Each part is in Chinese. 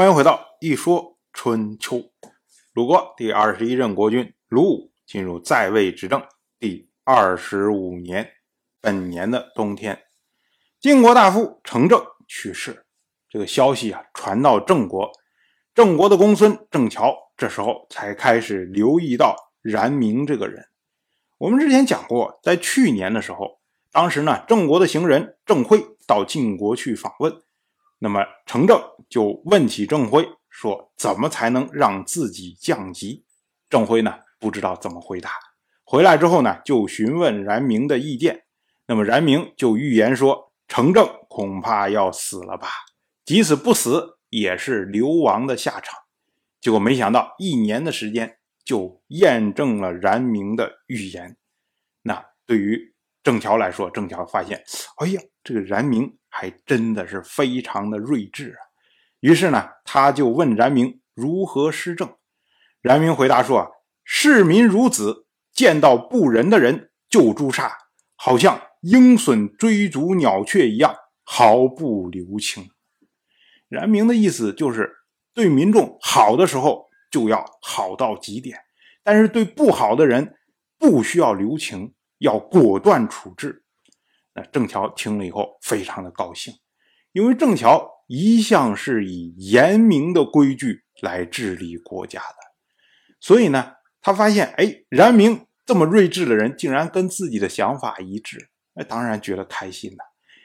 欢迎回到一说春秋。鲁国第二十一任国君鲁武进入在位执政第二十五年，本年的冬天，晋国大夫程正去世。这个消息啊传到郑国，郑国的公孙郑乔这时候才开始留意到冉明这个人。我们之前讲过，在去年的时候，当时呢郑国的行人郑辉到晋国去访问。那么程正就问起郑辉说：“怎么才能让自己降级？”郑辉呢不知道怎么回答。回来之后呢，就询问冉明的意见。那么冉明就预言说：“程正恐怕要死了吧？即使不死，也是流亡的下场。”结果没想到一年的时间就验证了冉明的预言。那对于郑乔来说，郑乔发现，哎呀，这个冉明。还真的是非常的睿智啊！于是呢，他就问冉明如何施政。冉明回答说：“啊，视民如子，见到不仁的人就诛杀，好像鹰隼追逐鸟雀一样，毫不留情。”冉明的意思就是，对民众好的时候就要好到极点，但是对不好的人不需要留情，要果断处置。那郑桥听了以后非常的高兴，因为郑桥一向是以严明的规矩来治理国家的，所以呢，他发现哎，冉明这么睿智的人竟然跟自己的想法一致，那当然觉得开心了。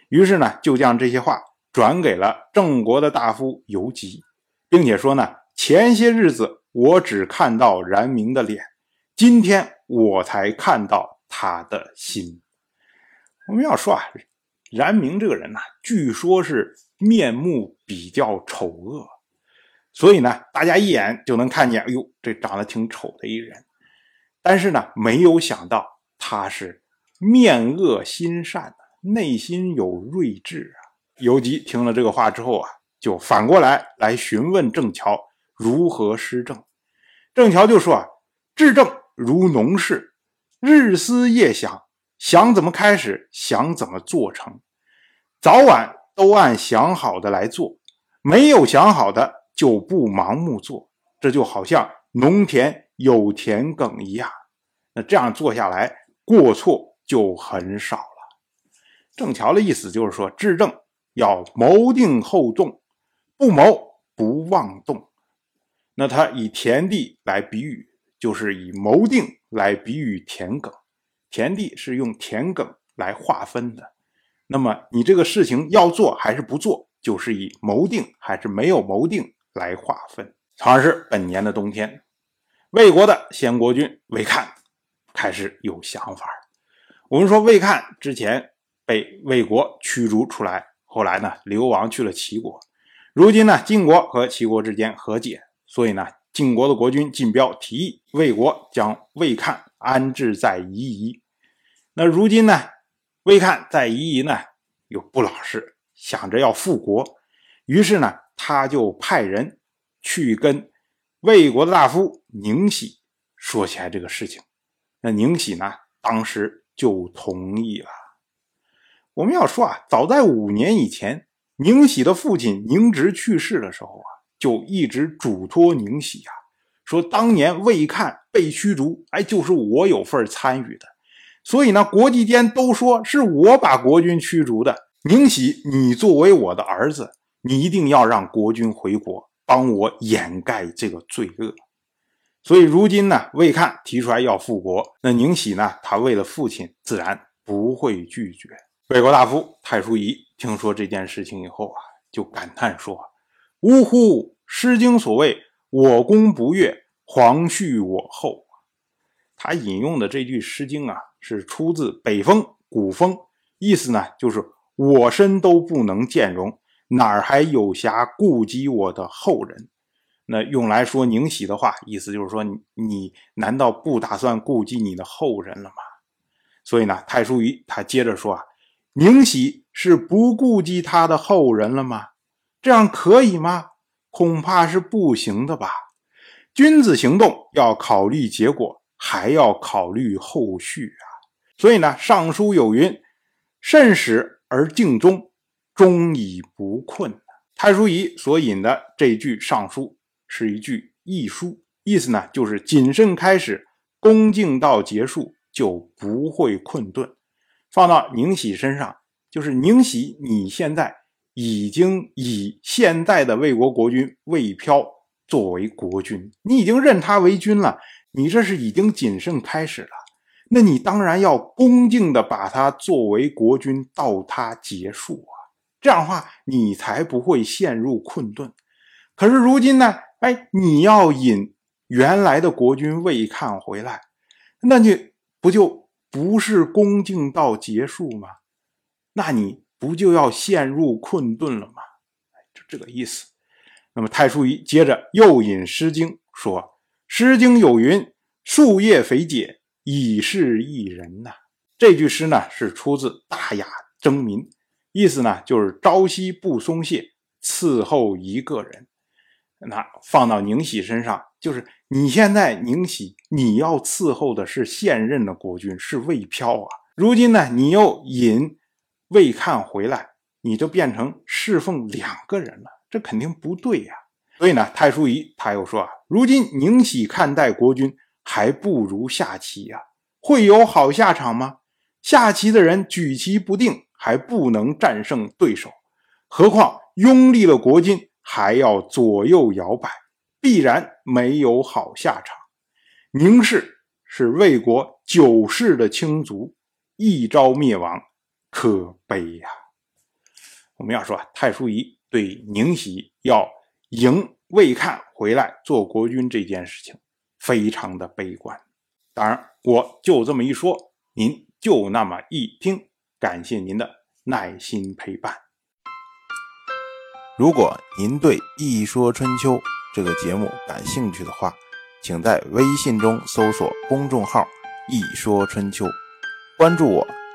于是呢，就将这些话转给了郑国的大夫游吉，并且说呢，前些日子我只看到冉明的脸，今天我才看到他的心。我们要说啊，冉明这个人呢，据说是面目比较丑恶，所以呢，大家一眼就能看见，哎呦，这长得挺丑的一人。但是呢，没有想到他是面恶心善内心有睿智啊。游吉听了这个话之后啊，就反过来来询问郑乔如何施政。郑乔就说啊，治政如农事，日思夜想。想怎么开始，想怎么做成，早晚都按想好的来做，没有想好的就不盲目做，这就好像农田有田埂一样。那这样做下来，过错就很少了。郑桥的意思就是说，治政要谋定后动，不谋不妄动。那他以田地来比喻，就是以谋定来比喻田埂。田地是用田埂来划分的，那么你这个事情要做还是不做，就是以谋定还是没有谋定来划分。同样是本年的冬天，魏国的先国君魏看开始有想法。我们说魏看之前被魏国驱逐出来，后来呢流亡去了齐国，如今呢晋国和齐国之间和解，所以呢晋国的国君晋彪提议魏国将魏看安置在夷夷。那如今呢，魏看在夷夷呢又不老实，想着要复国，于是呢，他就派人去跟魏国的大夫宁喜说起来这个事情。那宁喜呢，当时就同意了。我们要说啊，早在五年以前，宁喜的父亲宁直去世的时候啊，就一直嘱托宁喜啊，说当年魏看被驱逐，哎，就是我有份参与的。所以呢，国际间都说是我把国君驱逐的。宁喜，你作为我的儿子，你一定要让国君回国，帮我掩盖这个罪恶。所以如今呢，魏看提出来要复国，那宁喜呢，他为了父亲，自然不会拒绝。魏国大夫太叔仪听说这件事情以后啊，就感叹说：“呜呼，《诗经》所谓‘我功不悦，皇恤我后’。”他引用的这句《诗经》啊。是出自北风古风，意思呢就是我身都不能见容，哪儿还有暇顾及我的后人？那用来说宁喜的话，意思就是说你难道不打算顾及你的后人了吗？所以呢，太叔仪他接着说啊，宁喜是不顾及他的后人了吗？这样可以吗？恐怕是不行的吧。君子行动要考虑结果，还要考虑后续啊。所以呢，尚书有云：“慎始而敬终，终以不困。”太叔仪所引的这句尚书是一句易书，意思呢就是谨慎开始，恭敬到结束，就不会困顿。放到宁喜身上，就是宁喜，你现在已经以现在的魏国国君魏飘作为国君，你已经认他为君了，你这是已经谨慎开始了，那你当然要恭敬的把他作为国君到他结束啊。这样的话，你才不会陷入困顿。可是如今呢？哎，你要引原来的国君魏看回来，那你不就不是恭敬到结束吗？那你不就要陷入困顿了吗？就这个意思。那么太叔仪接着又引《诗经》说，《诗经》有云：“树叶肥解，以示一人。”呐，这句诗呢是出自《大雅·征民》。意思呢，就是朝夕不松懈伺候一个人。那放到宁喜身上，就是你现在宁喜，你要伺候的是现任的国君，是魏飘啊。如今呢，你又引魏看回来，你就变成侍奉两个人了，这肯定不对呀。所以呢，太叔仪他又说啊，如今宁喜看待国君，还不如下棋呀，会有好下场吗？下棋的人举棋不定。还不能战胜对手，何况拥立了国君，还要左右摇摆，必然没有好下场。宁氏是魏国九世的卿族，一朝灭亡，可悲呀！我们要说啊，太叔仪对宁喜要迎魏看回来做国君这件事情，非常的悲观。当然，我就这么一说，您就那么一听。感谢您的耐心陪伴。如果您对《一说春秋》这个节目感兴趣的话，请在微信中搜索公众号“一说春秋”，关注我。